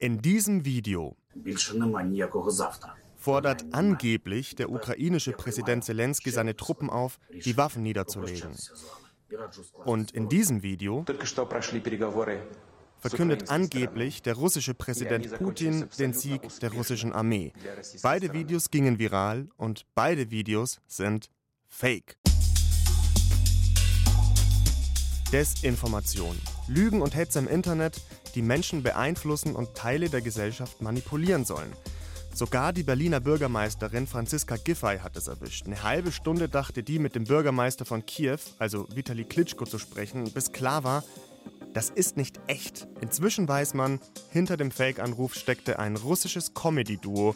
In diesem Video fordert angeblich der ukrainische Präsident Zelensky seine Truppen auf, die Waffen niederzulegen. Und in diesem Video verkündet angeblich der russische Präsident Putin den Sieg der russischen Armee. Beide Videos gingen viral und beide Videos sind fake. Desinformation, Lügen und Hetze im Internet, die Menschen beeinflussen und Teile der Gesellschaft manipulieren sollen. Sogar die Berliner Bürgermeisterin Franziska Giffey hat es erwischt. Eine halbe Stunde dachte die mit dem Bürgermeister von Kiew, also Vitali Klitschko, zu sprechen, bis klar war, das ist nicht echt. Inzwischen weiß man, hinter dem Fake-Anruf steckte ein russisches Comedy-Duo,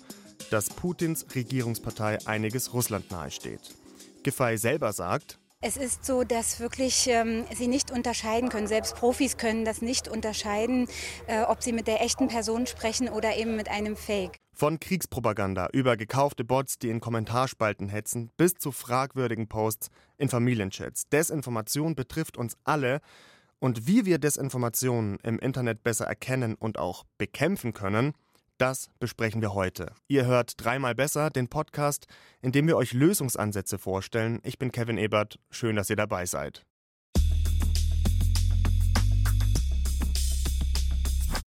das Putins Regierungspartei einiges Russland nahesteht. Giffey selber sagt, es ist so, dass wirklich ähm, sie nicht unterscheiden können. Selbst Profis können das nicht unterscheiden, äh, ob sie mit der echten Person sprechen oder eben mit einem Fake. Von Kriegspropaganda über gekaufte Bots, die in Kommentarspalten hetzen, bis zu fragwürdigen Posts in Familienchats. Desinformation betrifft uns alle. Und wie wir Desinformationen im Internet besser erkennen und auch bekämpfen können, das besprechen wir heute. Ihr hört dreimal besser den Podcast, in dem wir euch Lösungsansätze vorstellen. Ich bin Kevin Ebert. Schön, dass ihr dabei seid.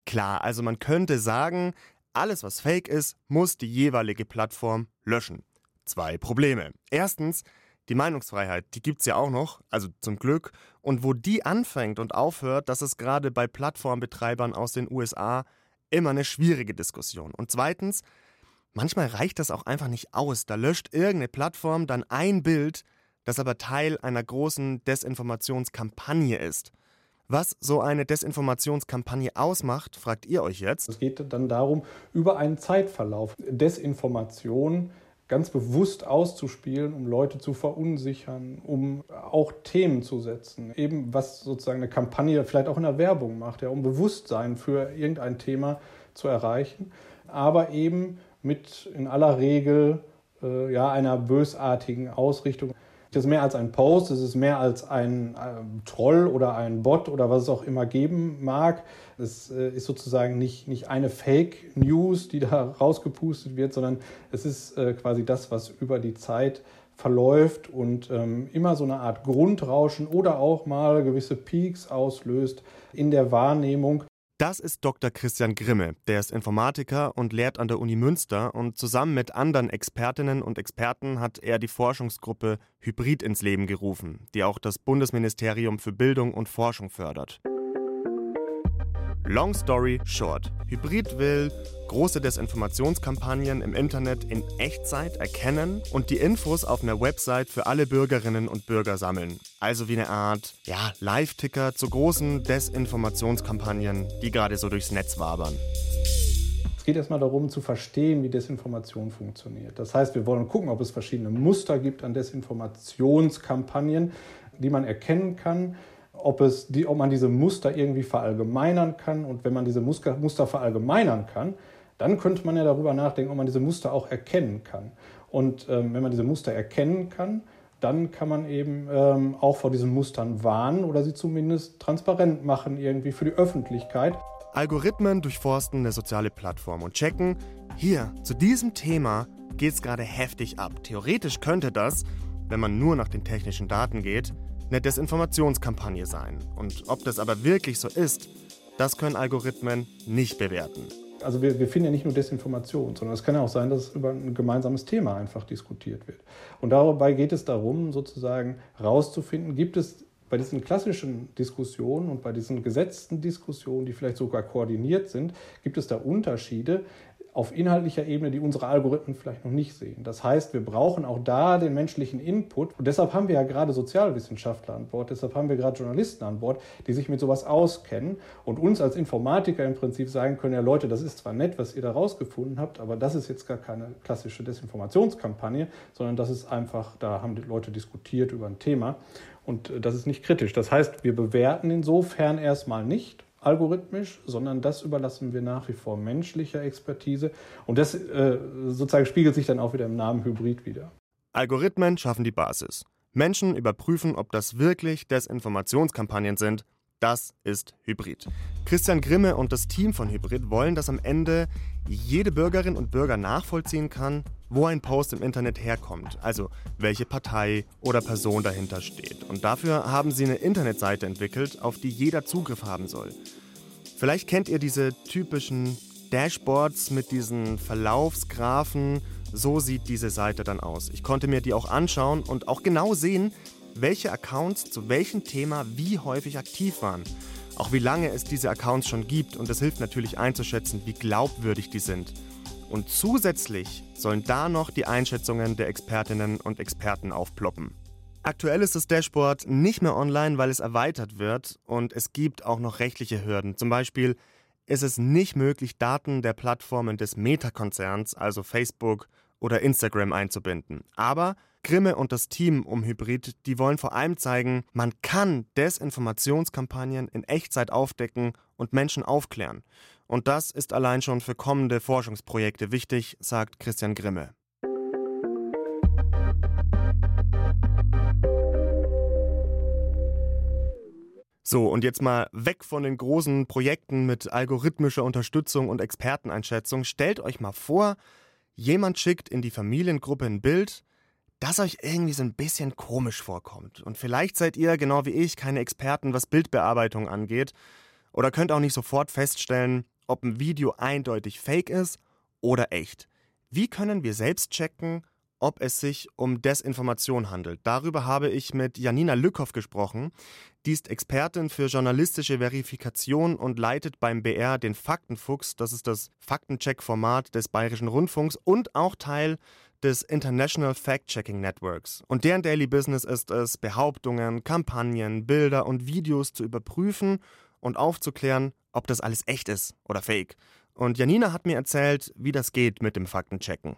Klar, also man könnte sagen, alles was fake ist, muss die jeweilige Plattform löschen. Zwei Probleme. Erstens, die Meinungsfreiheit, die gibt's ja auch noch, also zum Glück. Und wo die anfängt und aufhört, das ist gerade bei Plattformbetreibern aus den USA immer eine schwierige Diskussion. Und zweitens, manchmal reicht das auch einfach nicht aus. Da löscht irgendeine Plattform dann ein Bild, das aber Teil einer großen Desinformationskampagne ist. Was so eine Desinformationskampagne ausmacht, fragt ihr euch jetzt. Es geht dann darum, über einen Zeitverlauf Desinformation ganz bewusst auszuspielen, um Leute zu verunsichern, um auch Themen zu setzen. Eben was sozusagen eine Kampagne vielleicht auch in der Werbung macht, ja, um Bewusstsein für irgendein Thema zu erreichen, aber eben mit in aller Regel äh, ja, einer bösartigen Ausrichtung. Das ist mehr als ein Post, es ist mehr als ein äh, Troll oder ein Bot oder was es auch immer geben mag. Es äh, ist sozusagen nicht, nicht eine Fake News, die da rausgepustet wird, sondern es ist äh, quasi das, was über die Zeit verläuft und ähm, immer so eine Art Grundrauschen oder auch mal gewisse Peaks auslöst in der Wahrnehmung. Das ist Dr. Christian Grimme. Der ist Informatiker und lehrt an der Uni Münster und zusammen mit anderen Expertinnen und Experten hat er die Forschungsgruppe Hybrid ins Leben gerufen, die auch das Bundesministerium für Bildung und Forschung fördert. Long story short. Hybrid will große Desinformationskampagnen im Internet in Echtzeit erkennen und die Infos auf einer Website für alle Bürgerinnen und Bürger sammeln. Also wie eine Art, ja, Live-Ticker zu großen Desinformationskampagnen, die gerade so durchs Netz wabern. Es geht erstmal darum zu verstehen, wie Desinformation funktioniert. Das heißt, wir wollen gucken, ob es verschiedene Muster gibt an Desinformationskampagnen, die man erkennen kann ob, es die, ob man diese Muster irgendwie verallgemeinern kann. Und wenn man diese Muster, Muster verallgemeinern kann, dann könnte man ja darüber nachdenken, ob man diese Muster auch erkennen kann. Und ähm, wenn man diese Muster erkennen kann, dann kann man eben ähm, auch vor diesen Mustern warnen oder sie zumindest transparent machen, irgendwie für die Öffentlichkeit. Algorithmen durchforsten eine soziale Plattform und checken, hier, zu diesem Thema geht es gerade heftig ab. Theoretisch könnte das, wenn man nur nach den technischen Daten geht, eine Desinformationskampagne sein. Und ob das aber wirklich so ist, das können Algorithmen nicht bewerten. Also wir, wir finden ja nicht nur Desinformation, sondern es kann ja auch sein, dass über ein gemeinsames Thema einfach diskutiert wird. Und dabei geht es darum, sozusagen herauszufinden, gibt es bei diesen klassischen Diskussionen und bei diesen gesetzten Diskussionen, die vielleicht sogar koordiniert sind, gibt es da Unterschiede auf inhaltlicher Ebene, die unsere Algorithmen vielleicht noch nicht sehen. Das heißt, wir brauchen auch da den menschlichen Input. Und deshalb haben wir ja gerade Sozialwissenschaftler an Bord, deshalb haben wir gerade Journalisten an Bord, die sich mit sowas auskennen und uns als Informatiker im Prinzip sagen können, ja Leute, das ist zwar nett, was ihr da rausgefunden habt, aber das ist jetzt gar keine klassische Desinformationskampagne, sondern das ist einfach, da haben die Leute diskutiert über ein Thema und das ist nicht kritisch. Das heißt, wir bewerten insofern erstmal nicht, algorithmisch, sondern das überlassen wir nach wie vor menschlicher Expertise. Und das äh, sozusagen spiegelt sich dann auch wieder im Namen Hybrid wieder. Algorithmen schaffen die Basis. Menschen überprüfen, ob das wirklich Desinformationskampagnen sind, Das ist Hybrid. Christian Grimme und das Team von Hybrid wollen, dass am Ende jede Bürgerin und Bürger nachvollziehen kann, wo ein Post im Internet herkommt, also welche Partei oder Person dahinter steht. Und dafür haben sie eine Internetseite entwickelt, auf die jeder Zugriff haben soll. Vielleicht kennt ihr diese typischen Dashboards mit diesen Verlaufsgraphen. So sieht diese Seite dann aus. Ich konnte mir die auch anschauen und auch genau sehen, welche Accounts zu welchem Thema wie häufig aktiv waren. Auch wie lange es diese Accounts schon gibt und es hilft natürlich einzuschätzen, wie glaubwürdig die sind. Und zusätzlich sollen da noch die Einschätzungen der Expertinnen und Experten aufploppen. Aktuell ist das Dashboard nicht mehr online, weil es erweitert wird und es gibt auch noch rechtliche Hürden. Zum Beispiel ist es nicht möglich, Daten der Plattformen des Meta-Konzerns, also Facebook oder Instagram, einzubinden. Aber Grimme und das Team um Hybrid, die wollen vor allem zeigen, man kann Desinformationskampagnen in Echtzeit aufdecken und Menschen aufklären. Und das ist allein schon für kommende Forschungsprojekte wichtig, sagt Christian Grimme. So, und jetzt mal weg von den großen Projekten mit algorithmischer Unterstützung und Experteneinschätzung. Stellt euch mal vor, jemand schickt in die Familiengruppe ein Bild, das euch irgendwie so ein bisschen komisch vorkommt. Und vielleicht seid ihr, genau wie ich, keine Experten, was Bildbearbeitung angeht. Oder könnt auch nicht sofort feststellen, ob ein Video eindeutig fake ist oder echt. Wie können wir selbst checken, ob es sich um Desinformation handelt? Darüber habe ich mit Janina Lückhoff gesprochen. Die ist Expertin für journalistische Verifikation und leitet beim BR den Faktenfuchs. Das ist das Faktencheck-Format des Bayerischen Rundfunks und auch Teil des International Fact-Checking Networks. Und deren Daily Business ist es, Behauptungen, Kampagnen, Bilder und Videos zu überprüfen und aufzuklären, ob das alles echt ist oder fake. Und Janina hat mir erzählt, wie das geht mit dem Faktenchecken.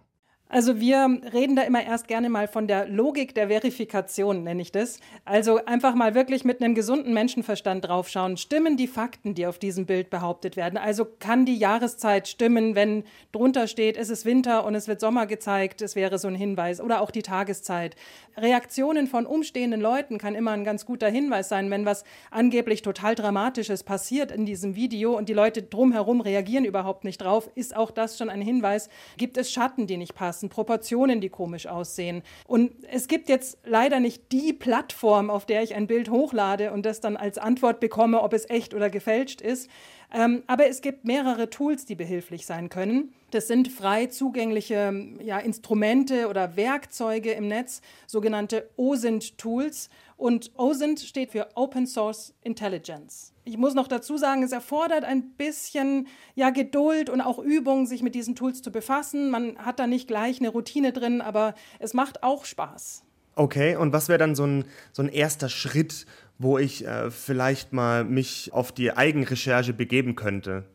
Also wir reden da immer erst gerne mal von der Logik der Verifikation, nenne ich das. Also einfach mal wirklich mit einem gesunden Menschenverstand draufschauen. Stimmen die Fakten, die auf diesem Bild behauptet werden? Also kann die Jahreszeit stimmen, wenn drunter steht, es ist Winter und es wird Sommer gezeigt, es wäre so ein Hinweis. Oder auch die Tageszeit. Reaktionen von umstehenden Leuten kann immer ein ganz guter Hinweis sein, wenn was angeblich total Dramatisches passiert in diesem Video und die Leute drumherum reagieren überhaupt nicht drauf, ist auch das schon ein Hinweis. Gibt es Schatten, die nicht passen? Passen, Proportionen, die komisch aussehen. Und es gibt jetzt leider nicht die Plattform, auf der ich ein Bild hochlade und das dann als Antwort bekomme, ob es echt oder gefälscht ist. Ähm, aber es gibt mehrere Tools, die behilflich sein können. Das sind frei zugängliche ja, Instrumente oder Werkzeuge im Netz, sogenannte OSINT-Tools. Und OSINT steht für Open Source Intelligence. Ich muss noch dazu sagen, es erfordert ein bisschen ja, Geduld und auch Übung, sich mit diesen Tools zu befassen. Man hat da nicht gleich eine Routine drin, aber es macht auch Spaß. Okay, und was wäre dann so ein, so ein erster Schritt, wo ich äh, vielleicht mal mich auf die Eigenrecherche begeben könnte?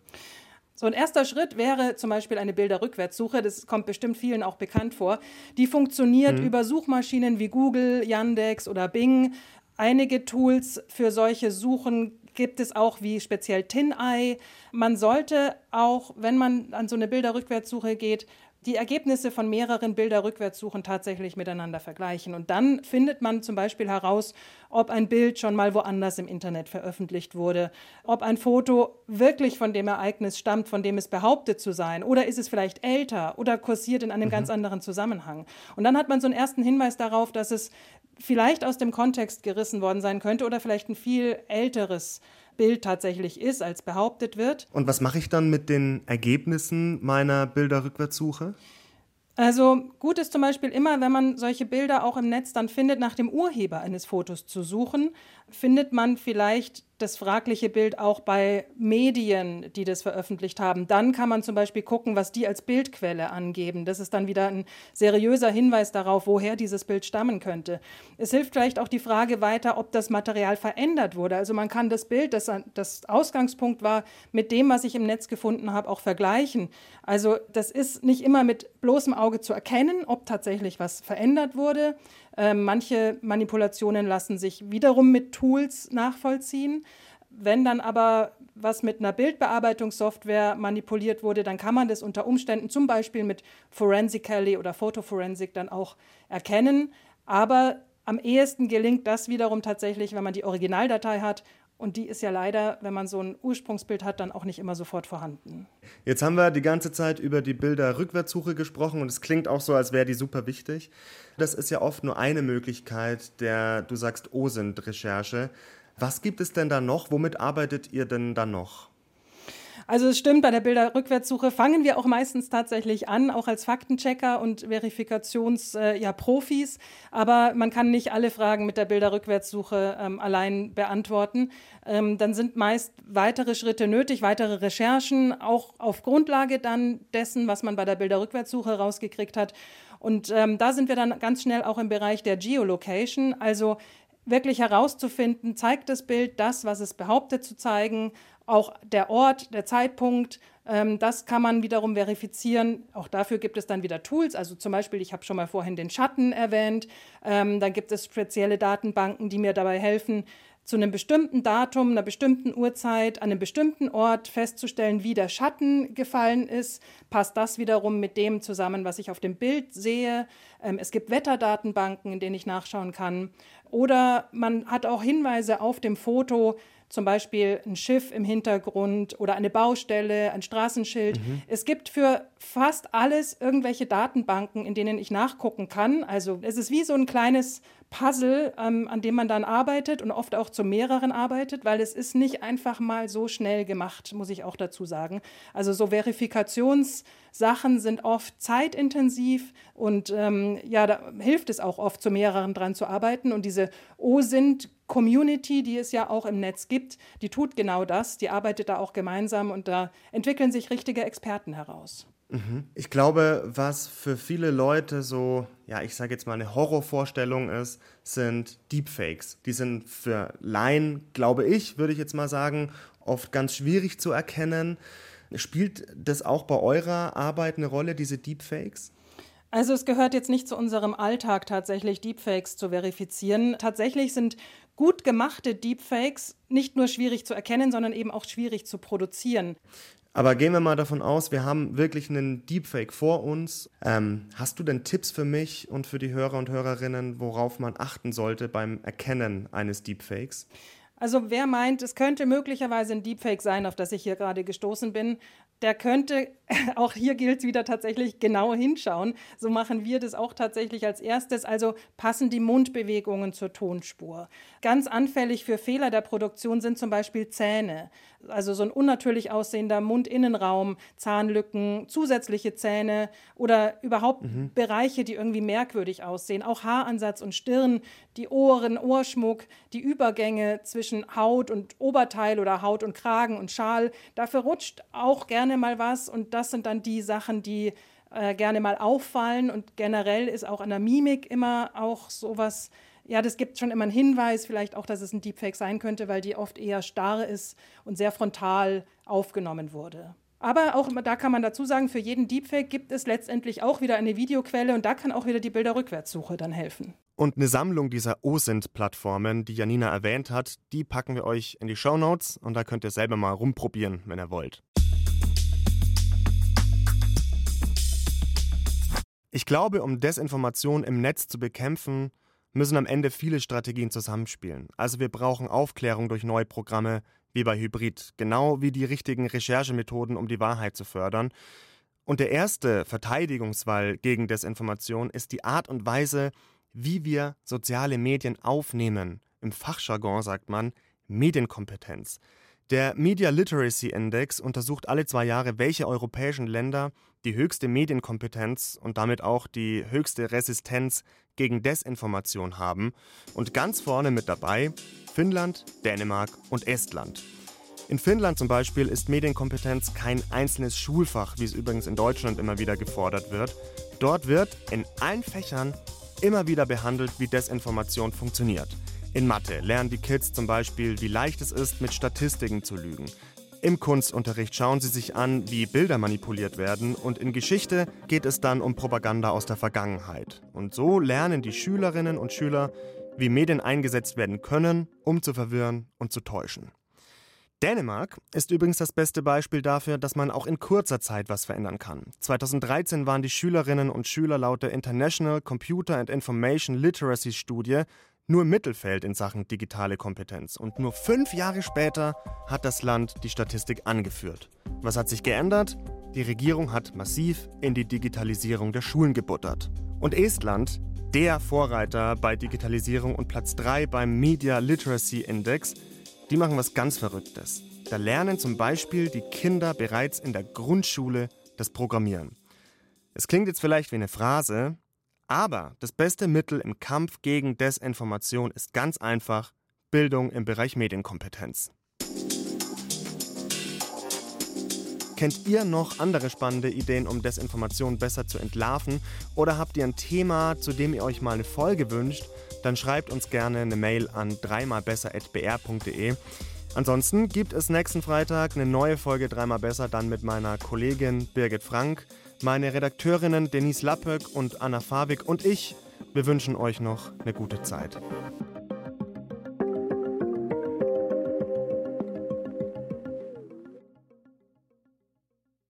So ein erster Schritt wäre zum Beispiel eine Bilderrückwärtssuche. Das kommt bestimmt vielen auch bekannt vor. Die funktioniert mhm. über Suchmaschinen wie Google, Yandex oder Bing. Einige Tools für solche Suchen gibt es auch wie speziell TinEye. Man sollte auch, wenn man an so eine Bilderrückwärtssuche geht, die Ergebnisse von mehreren Bilderrückwärtssuchen tatsächlich miteinander vergleichen. Und dann findet man zum Beispiel heraus, ob ein Bild schon mal woanders im Internet veröffentlicht wurde, ob ein Foto wirklich von dem Ereignis stammt, von dem es behauptet zu sein, oder ist es vielleicht älter oder kursiert in einem mhm. ganz anderen Zusammenhang. Und dann hat man so einen ersten Hinweis darauf, dass es vielleicht aus dem Kontext gerissen worden sein könnte oder vielleicht ein viel älteres Bild tatsächlich ist, als behauptet wird. Und was mache ich dann mit den Ergebnissen meiner Bilderrückwärtssuche? Also gut ist zum Beispiel immer, wenn man solche Bilder auch im Netz dann findet, nach dem Urheber eines Fotos zu suchen, findet man vielleicht das fragliche Bild auch bei Medien, die das veröffentlicht haben. Dann kann man zum Beispiel gucken, was die als Bildquelle angeben. Das ist dann wieder ein seriöser Hinweis darauf, woher dieses Bild stammen könnte. Es hilft vielleicht auch die Frage weiter, ob das Material verändert wurde. Also man kann das Bild, das das Ausgangspunkt war, mit dem, was ich im Netz gefunden habe, auch vergleichen. Also das ist nicht immer mit bloßem Auge zu erkennen, ob tatsächlich was verändert wurde. Äh, manche Manipulationen lassen sich wiederum mit Tools nachvollziehen. Wenn dann aber was mit einer Bildbearbeitungssoftware manipuliert wurde, dann kann man das unter Umständen zum Beispiel mit Forensically oder Photoforensic dann auch erkennen. Aber am ehesten gelingt das wiederum tatsächlich, wenn man die Originaldatei hat Und die ist ja leider, wenn man so ein Ursprungsbild hat, dann auch nicht immer sofort vorhanden. Jetzt haben wir die ganze Zeit über die Bilder-Rückwärtssuche gesprochen und es klingt auch so, als wäre die super wichtig. Das ist ja oft nur eine Möglichkeit der, du sagst, OSINT-Recherche. Was gibt es denn da noch? Womit arbeitet ihr denn da noch? Also es stimmt, bei der Bilderrückwärtssuche fangen wir auch meistens tatsächlich an, auch als Faktenchecker und Verifikationsprofis. Äh, ja, Aber man kann nicht alle Fragen mit der Bilderrückwärtssuche ähm, allein beantworten. Ähm, dann sind meist weitere Schritte nötig, weitere Recherchen, auch auf Grundlage dann dessen, was man bei der Bilderrückwärtssuche rausgekriegt hat. Und ähm, da sind wir dann ganz schnell auch im Bereich der Geolocation, also wirklich herauszufinden, zeigt das Bild das, was es behauptet zu zeigen, auch der Ort, der Zeitpunkt, ähm, das kann man wiederum verifizieren. Auch dafür gibt es dann wieder Tools. Also zum Beispiel, ich habe schon mal vorhin den Schatten erwähnt. Ähm, dann gibt es spezielle Datenbanken, die mir dabei helfen, zu einem bestimmten Datum, einer bestimmten Uhrzeit, an einem bestimmten Ort festzustellen, wie der Schatten gefallen ist. Passt das wiederum mit dem zusammen, was ich auf dem Bild sehe? Ähm, es gibt Wetterdatenbanken, in denen ich nachschauen kann. Oder man hat auch Hinweise auf dem Foto, zum Beispiel ein Schiff im Hintergrund oder eine Baustelle, ein Straßenschild. Mhm. Es gibt für fast alles irgendwelche Datenbanken, in denen ich nachgucken kann. Also es ist wie so ein kleines Puzzle, ähm, an dem man dann arbeitet und oft auch zu mehreren arbeitet, weil es ist nicht einfach mal so schnell gemacht, muss ich auch dazu sagen. Also so Verifikationssachen sind oft zeitintensiv und ähm, ja, da hilft es auch oft, zu mehreren dran zu arbeiten. Und diese OSINT Community, die es ja auch im Netz gibt, die tut genau das, die arbeitet da auch gemeinsam und da entwickeln sich richtige Experten heraus. Mhm. Ich glaube, was für viele Leute so, ja, ich sage jetzt mal eine Horrorvorstellung ist, sind Deepfakes. Die sind für Laien, glaube ich, würde ich jetzt mal sagen, oft ganz schwierig zu erkennen. Spielt das auch bei eurer Arbeit eine Rolle, diese Deepfakes? Also es gehört jetzt nicht zu unserem Alltag tatsächlich, Deepfakes zu verifizieren. Tatsächlich sind gut gemachte Deepfakes nicht nur schwierig zu erkennen, sondern eben auch schwierig zu produzieren. Aber gehen wir mal davon aus, wir haben wirklich einen Deepfake vor uns. Ähm, hast du denn Tipps für mich und für die Hörer und Hörerinnen, worauf man achten sollte beim Erkennen eines Deepfakes? Also wer meint, es könnte möglicherweise ein Deepfake sein, auf das ich hier gerade gestoßen bin, der könnte, auch hier gilt es wieder tatsächlich, genau hinschauen. So machen wir das auch tatsächlich als erstes. Also passen die Mundbewegungen zur Tonspur. Ganz anfällig für Fehler der Produktion sind zum Beispiel Zähne. Also so ein unnatürlich aussehender Mundinnenraum, Zahnlücken, zusätzliche Zähne oder überhaupt mhm. Bereiche, die irgendwie merkwürdig aussehen. Auch Haaransatz und Stirn, die Ohren, Ohrschmuck, die Übergänge zwischen Haut und Oberteil oder Haut und Kragen und Schal. Dafür rutscht auch gerne gerne mal was und das sind dann die Sachen, die äh, gerne mal auffallen und generell ist auch an der Mimik immer auch sowas, ja, das gibt schon immer einen Hinweis, vielleicht auch, dass es ein Deepfake sein könnte, weil die oft eher starr ist und sehr frontal aufgenommen wurde. Aber auch da kann man dazu sagen, für jeden Deepfake gibt es letztendlich auch wieder eine Videoquelle und da kann auch wieder die Bilderrückwärtssuche dann helfen. Und eine Sammlung dieser OSINT-Plattformen, die Janina erwähnt hat, die packen wir euch in die Show Notes und da könnt ihr selber mal rumprobieren, wenn ihr wollt. Ich glaube, um Desinformation im Netz zu bekämpfen, müssen am Ende viele Strategien zusammenspielen. Also wir brauchen Aufklärung durch neue Programme, wie bei Hybrid, genau wie die richtigen Recherchemethoden, um die Wahrheit zu fördern. Und der erste Verteidigungswall gegen Desinformation ist die Art und Weise, wie wir soziale Medien aufnehmen. Im Fachjargon sagt man Medienkompetenz. Der Media Literacy Index untersucht alle zwei Jahre, welche europäischen Länder die höchste Medienkompetenz und damit auch die höchste Resistenz gegen Desinformation haben. Und ganz vorne mit dabei Finnland, Dänemark und Estland. In Finnland zum Beispiel ist Medienkompetenz kein einzelnes Schulfach, wie es übrigens in Deutschland immer wieder gefordert wird. Dort wird in allen Fächern immer wieder behandelt, wie Desinformation funktioniert. In Mathe lernen die Kids zum Beispiel, wie leicht es ist, mit Statistiken zu lügen. Im Kunstunterricht schauen sie sich an, wie Bilder manipuliert werden und in Geschichte geht es dann um Propaganda aus der Vergangenheit. Und so lernen die Schülerinnen und Schüler, wie Medien eingesetzt werden können, um zu verwirren und zu täuschen. Dänemark ist übrigens das beste Beispiel dafür, dass man auch in kurzer Zeit was verändern kann. 2013 waren die Schülerinnen und Schüler laut der International Computer and Information Literacy Studie nur im Mittelfeld in Sachen digitale Kompetenz. Und nur fünf Jahre später hat das Land die Statistik angeführt. Was hat sich geändert? Die Regierung hat massiv in die Digitalisierung der Schulen gebuttert. Und Estland, der Vorreiter bei Digitalisierung und Platz 3 beim Media Literacy Index, die machen was ganz Verrücktes. Da lernen zum Beispiel die Kinder bereits in der Grundschule das Programmieren. Es klingt jetzt vielleicht wie eine Phrase, aber das beste Mittel im Kampf gegen Desinformation ist ganz einfach Bildung im Bereich Medienkompetenz. Kennt ihr noch andere spannende Ideen, um Desinformation besser zu entlarven? Oder habt ihr ein Thema, zu dem ihr euch mal eine Folge wünscht? Dann schreibt uns gerne eine Mail an dreimalbesser.br.de. Ansonsten gibt es nächsten Freitag eine neue Folge Dreimal Besser, dann mit meiner Kollegin Birgit Frank. Meine Redakteurinnen Denise Lappöck und Anna Fabik und ich, wir wünschen euch noch eine gute Zeit.